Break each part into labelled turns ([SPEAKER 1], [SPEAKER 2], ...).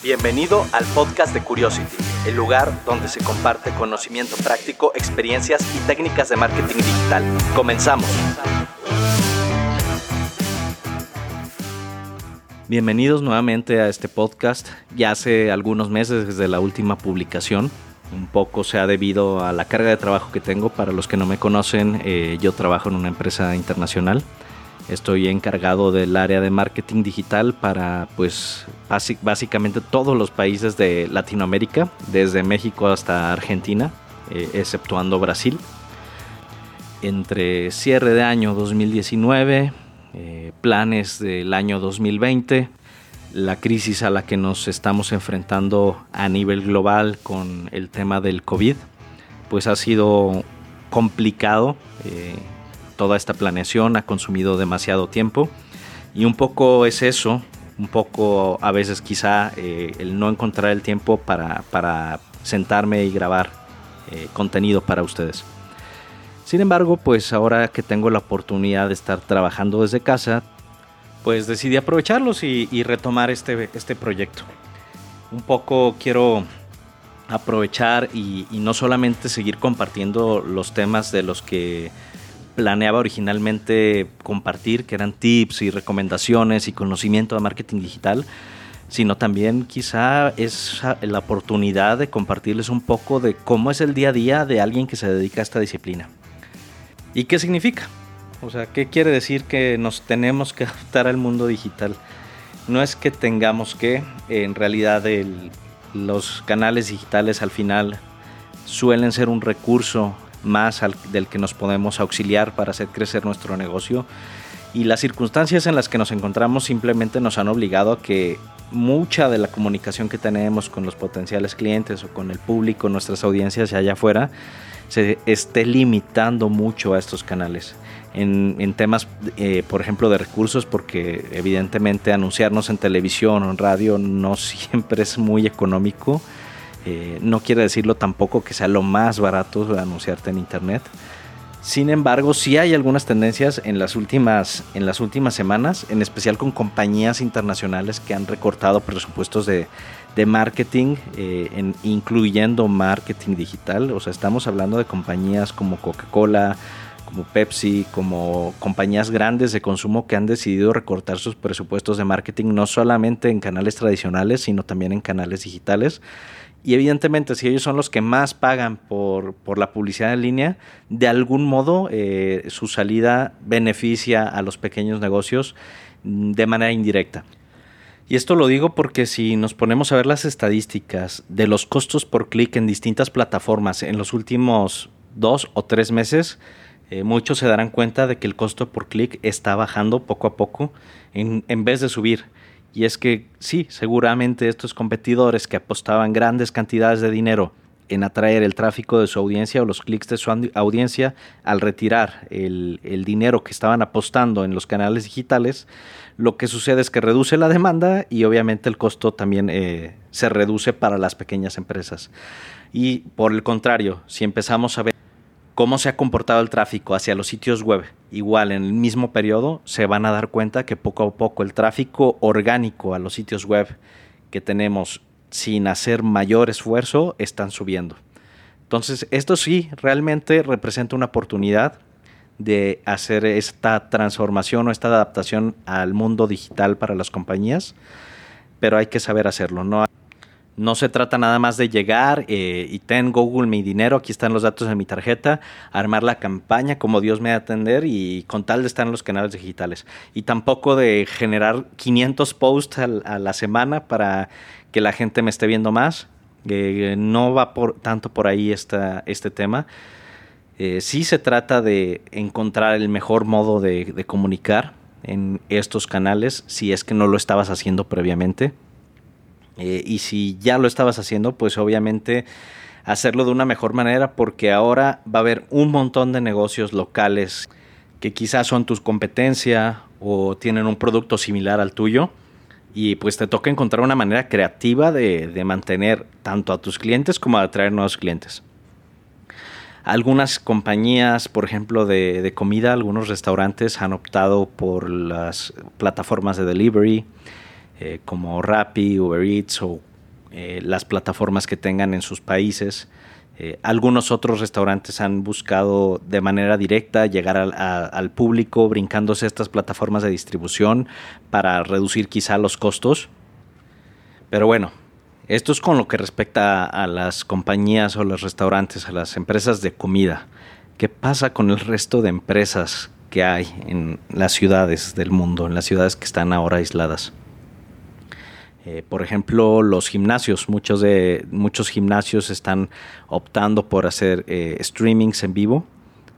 [SPEAKER 1] Bienvenido al podcast de Curiosity, el lugar donde se comparte conocimiento práctico, experiencias y técnicas de marketing digital. Comenzamos. Bienvenidos nuevamente a este podcast. Ya hace algunos meses desde la última publicación. Un poco se ha debido a la carga de trabajo que tengo. Para los que no me conocen, eh, yo trabajo en una empresa internacional Estoy encargado del área de marketing digital para pues básicamente todos los países de Latinoamérica, desde México hasta Argentina, eh, exceptuando Brasil. Entre cierre de año 2019, eh, planes del año 2020, la crisis a la que nos estamos enfrentando a nivel global con el tema del COVID, pues ha sido complicado. Eh, toda esta planeación ha consumido demasiado tiempo y un poco es eso, un poco a veces quizá eh, el no encontrar el tiempo para, para sentarme y grabar eh, contenido para ustedes. Sin embargo, pues ahora que tengo la oportunidad de estar trabajando desde casa, pues decidí aprovecharlos y, retomar este, este proyecto. Un poco quiero aprovechar y, y, no solamente seguir compartiendo los temas de los que planeaba originalmente compartir, que eran tips y recomendaciones y conocimiento de marketing digital, sino también quizá es la oportunidad de compartirles un poco de cómo es el día a día de alguien que se dedica a esta disciplina. ¿Y qué significa? O sea, ¿qué quiere decir que nos tenemos que adaptar al mundo digital? No es que tengamos que, en realidad los canales digitales al final suelen ser un recurso más del que nos podemos auxiliar para hacer crecer nuestro negocio. Y las circunstancias en las que nos encontramos simplemente nos han obligado a que mucha de la comunicación que tenemos con los potenciales clientes o con el público, nuestras audiencias allá afuera, se esté limitando mucho a estos canales. En, temas, eh, por ejemplo, de recursos, porque evidentemente anunciarnos en televisión o en radio no siempre es muy económico eh, no quiere decirlo tampoco que sea lo más barato anunciarte en internet. Sin embargo, sí hay algunas tendencias en las últimas, en las últimas semanas, en especial con compañías internacionales que han recortado presupuestos de, marketing, eh, incluyendo marketing digital. O sea, estamos hablando de compañías como Coca-Cola, como Pepsi, como compañías grandes de consumo que han decidido recortar sus presupuestos de marketing no solamente en canales tradicionales, sino también en canales digitales. Y evidentemente, si ellos son los que más pagan por, la publicidad en línea, de algún modo eh, su salida beneficia a los pequeños negocios mm, de manera indirecta. Y esto lo digo porque si nos ponemos a ver las estadísticas de los costos por clic en distintas plataformas en los últimos dos o tres meses, eh, muchos se darán cuenta de que el costo por clic está bajando poco a poco en, en vez de subir. Y es que sí, seguramente estos competidores que apostaban grandes cantidades de dinero en atraer el tráfico de su audiencia o los clics de su audiencia, al retirar el, dinero que estaban apostando en los canales digitales, lo que sucede es que reduce la demanda y obviamente el costo también eh, se reduce para las pequeñas empresas. Y por el contrario, si empezamos a ver cómo se ha comportado el tráfico hacia los sitios web, igual en el mismo periodo, se van a dar cuenta que poco a poco el tráfico orgánico a los sitios web que tenemos sin hacer mayor esfuerzo están subiendo. Entonces, esto sí realmente representa una oportunidad de hacer esta transformación o esta adaptación al mundo digital para las compañías, pero hay que saber hacerlo. No no se trata nada más de llegar eh, y ten Google mi dinero, aquí están los datos de mi tarjeta, armar la campaña como Dios me va a atender y con tal de estar en los canales digitales. Y tampoco de generar 500 posts a, la semana para que la gente me esté viendo más. Eh, no va por, tanto por ahí esta, este tema. Eh, sí se trata de encontrar el mejor modo de comunicar en estos canales si es que no lo estabas haciendo previamente eh, y si ya lo estabas haciendo, pues obviamente hacerlo de una mejor manera porque ahora va a haber un montón de negocios locales que quizás son tus competencia o tienen un producto similar al tuyo y pues te toca encontrar una manera creativa de, mantener tanto a tus clientes como a atraer nuevos clientes. Algunas compañías, por ejemplo, de, de comida, algunos restaurantes han optado por las plataformas de delivery, eh, como Rappi, Uber Eats o eh, las plataformas que tengan en sus países. Eh, algunos otros restaurantes han buscado de manera directa llegar al público brincándose estas plataformas de distribución para reducir quizá los costos. Pero bueno, esto es con lo que respecta a las compañías o los restaurantes, a las empresas de comida. ¿Qué pasa con el resto de empresas que hay en las ciudades del mundo, en las ciudades que están ahora aisladas? Eh, por ejemplo, los gimnasios. Muchos, de, muchos gimnasios están optando por hacer eh, streamings en vivo.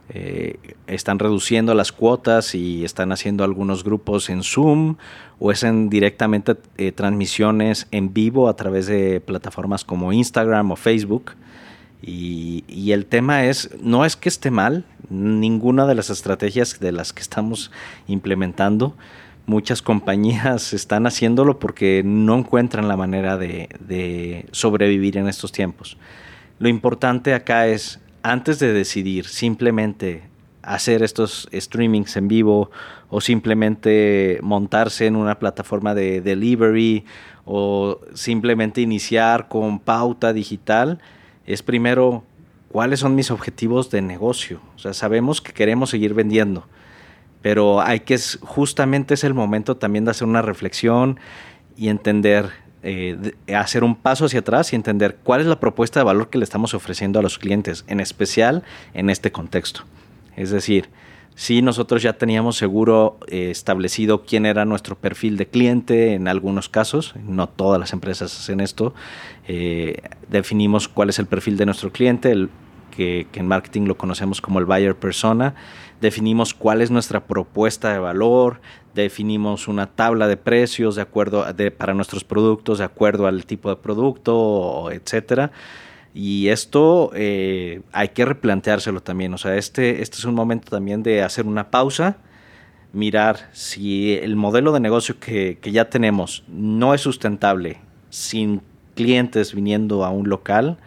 [SPEAKER 1] Eh, están reduciendo las cuotas y están haciendo algunos grupos en Zoom o es en directamente transmisiones en vivo a través de plataformas como Instagram o Facebook. Y, el tema es, no es que esté mal, ninguna de las estrategias de las que estamos implementando, muchas compañías están haciéndolo porque no encuentran la manera de, sobrevivir en estos tiempos. Lo importante acá es, antes de decidir simplemente hacer estos streamings en vivo o simplemente montarse en una plataforma de delivery o simplemente iniciar con pauta digital, es primero cuáles son mis objetivos de negocio. O sea, sabemos que queremos seguir vendiendo pero hay que, justamente es el momento también de hacer una reflexión y entender, eh, hacer un paso hacia atrás y entender cuál es la propuesta de valor que le estamos ofreciendo a los clientes, en especial en este contexto. Es decir, si nosotros ya teníamos seguro eh, establecido quién era nuestro perfil de cliente en algunos casos, no todas las empresas hacen esto, eh, definimos cuál es el perfil de nuestro cliente, el, que, en marketing lo conocemos como el buyer persona, definimos cuál es nuestra propuesta de valor, definimos una tabla de precios de acuerdo para nuestros productos de acuerdo al tipo de producto, etcétera. Y esto eh, hay que replanteárselo también. O sea, este, este es un momento también de hacer una pausa, mirar si el modelo de negocio que, que ya tenemos no es sustentable sin clientes viniendo a un local,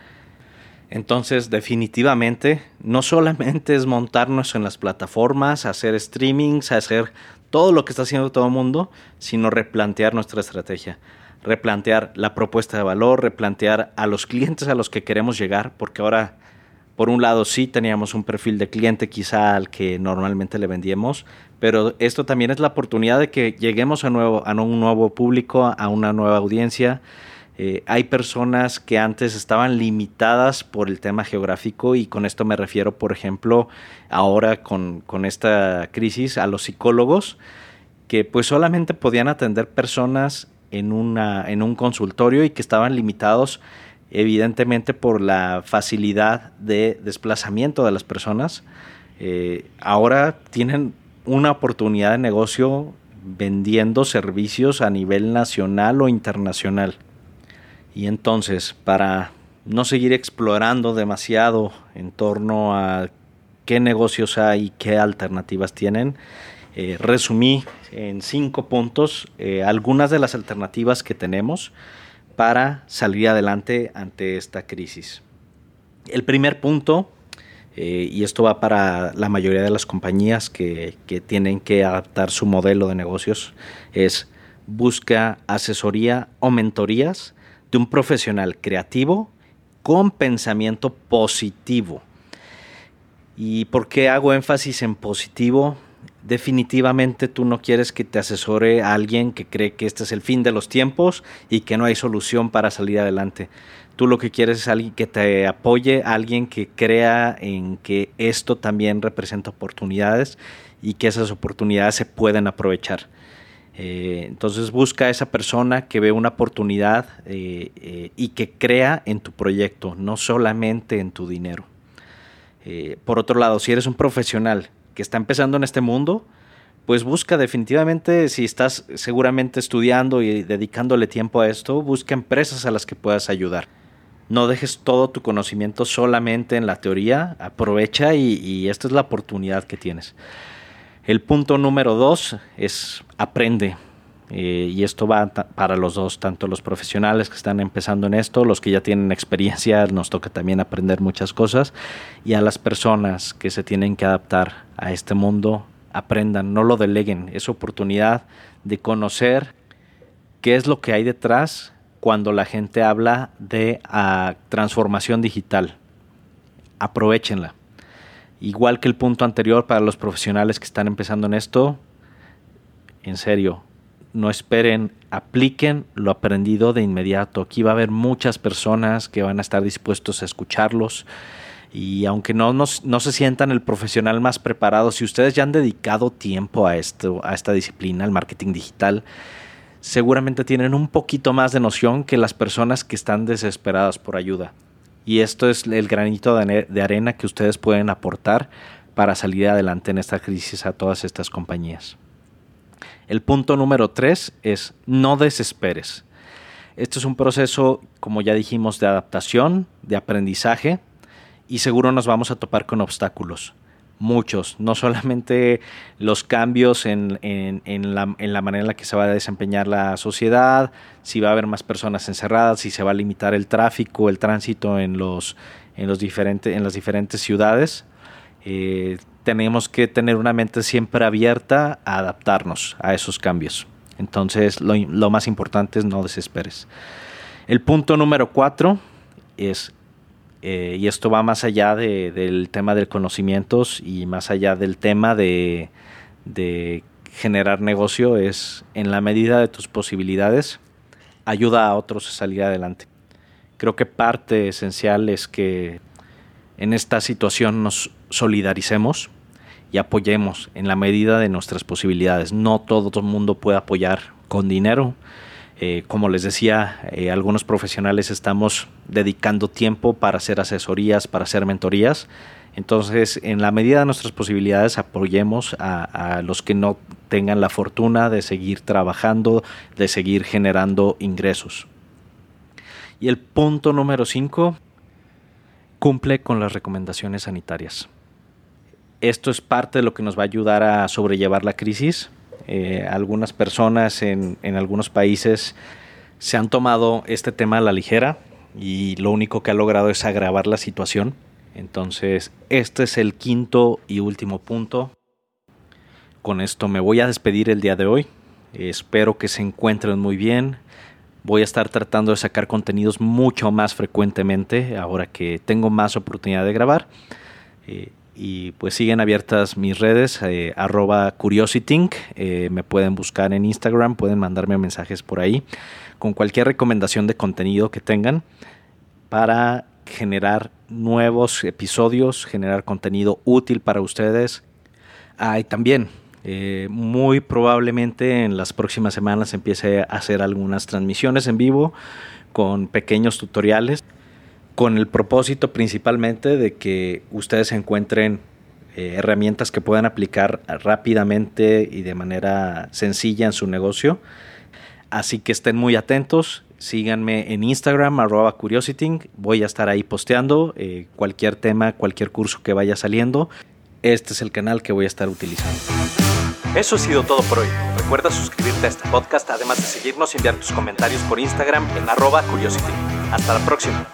[SPEAKER 1] entonces, definitivamente, no solamente es montarnos en las plataformas, hacer streamings, hacer todo lo que está haciendo todo el mundo, sino replantear nuestra estrategia, replantear la propuesta de valor, replantear a los clientes a los que queremos llegar, porque ahora, por un lado, sí teníamos un perfil de cliente quizá al que normalmente le vendíamos, pero esto también es la oportunidad de que lleguemos a, nuevo, a un nuevo público, a una nueva audiencia eh, hay personas que antes estaban limitadas por el tema geográfico y con esto me refiero, por ejemplo, ahora con, esta crisis a los psicólogos que pues solamente podían atender personas en, una, en un consultorio y que estaban limitados evidentemente por la facilidad de desplazamiento de las personas. Eh, ahora tienen una oportunidad de negocio vendiendo servicios a nivel nacional o internacional. Y entonces, para no seguir explorando demasiado en torno a qué negocios hay y qué alternativas tienen, eh, resumí en cinco puntos eh, algunas de las alternativas que tenemos para salir adelante ante esta crisis. El primer punto, eh, y esto va para la mayoría de las compañías que, que tienen que adaptar su modelo de negocios, es busca asesoría o mentorías un profesional creativo con pensamiento positivo. ¿Y por qué hago énfasis en positivo? Definitivamente tú no quieres que te asesore a alguien que cree que este es el fin de los tiempos y que no hay solución para salir adelante. Tú lo que quieres es alguien que te apoye, alguien que crea en que esto también representa oportunidades y que esas oportunidades se pueden aprovechar. Eh, entonces busca a esa persona que ve una oportunidad eh, eh, y que crea en tu proyecto, no solamente en tu dinero. por otro lado, si eres un profesional que está empezando en este mundo, pues busca definitivamente, si estás seguramente estudiando y dedicándole tiempo a esto, busca empresas a las que puedas ayudar. No dejes todo tu conocimiento solamente en la teoría, aprovecha y esta es la oportunidad que tienes. El punto número dos es aprende. Eh, y esto va para los dos, tanto los profesionales que están empezando en esto, los que ya tienen experiencia, nos toca también aprender muchas cosas, y a las personas que se tienen que adaptar a este mundo, aprendan, no lo deleguen, es oportunidad de conocer qué es lo que hay detrás cuando la gente habla de ah, transformación digital. Aprovechenla. Igual que el punto anterior para los profesionales que están empezando en esto, en serio, no esperen, apliquen lo aprendido de inmediato. Aquí va a haber muchas personas que van a estar dispuestos a escucharlos. Y aunque no, no, se sientan el profesional más preparado, si ustedes ya han dedicado tiempo a, esto, a esta disciplina, el marketing digital, seguramente tienen un poquito más de noción que las personas que están desesperadas por ayuda. Y esto es el granito de arena que ustedes pueden aportar para salir adelante en esta crisis a todas estas compañías. El punto número tres es no desesperes. Esto es un proceso, como ya dijimos, de adaptación, de aprendizaje y seguro nos vamos a topar con obstáculos. Muchos, no solamente los cambios en, la, manera en la que se va a desempeñar la sociedad, si va a haber más personas encerradas, si se va a limitar el tráfico, el tránsito en, las diferentes ciudades. Eh, tenemos que tener una mente siempre abierta a adaptarnos a esos cambios. Entonces, lo, más importante es no desesperes. El punto número cuatro es, eh, y esto va más allá del tema de conocimientos y más allá del tema de, de generar negocio, es en la medida de tus posibilidades, ayuda a otros a salir adelante. Creo que parte esencial es que en esta situación nos solidaricemos y apoyemos en la medida de nuestras posibilidades. No todo el mundo puede apoyar con dinero. Eh, como les decía, eh, algunos profesionales estamos dedicando tiempo para hacer asesorías, para hacer mentorías. Entonces, en la medida de nuestras posibilidades, apoyemos a, los que no tengan la fortuna de seguir trabajando, de seguir generando ingresos. Y el punto número 5, cumple con las recomendaciones sanitarias. Esto es parte de lo que nos va a ayudar a sobrellevar la crisis. Eh, algunas personas en, algunos países se han tomado este tema a la ligera y lo único que ha logrado es agravar la situación. Entonces, este es el quinto y último punto. Con esto me voy a despedir el día de hoy. Espero que se encuentren muy bien. Voy a estar tratando de sacar contenidos mucho más frecuentemente ahora que tengo más oportunidad de grabar. Eh, y pues siguen abiertas mis redes, eh, arroba eh, me pueden buscar en Instagram, pueden mandarme mensajes por ahí con cualquier recomendación de contenido que tengan para generar nuevos episodios, generar contenido útil para ustedes. Ah, y también eh, muy probablemente en las próximas semanas empiece a hacer algunas transmisiones en vivo con pequeños tutoriales, con el propósito principalmente de que ustedes encuentren eh, herramientas que puedan aplicar rápidamente y de manera sencilla en su negocio. Así que estén muy atentos, síganme en Instagram, arroba curiosity, voy a estar ahí posteando eh, cualquier tema, cualquier curso que vaya saliendo. Este es el canal que voy a estar utilizando. Eso ha sido todo por hoy. Recuerda suscribirte a este podcast, además de seguirnos y enviar tus comentarios por Instagram en arroba curiosity. Hasta la próxima.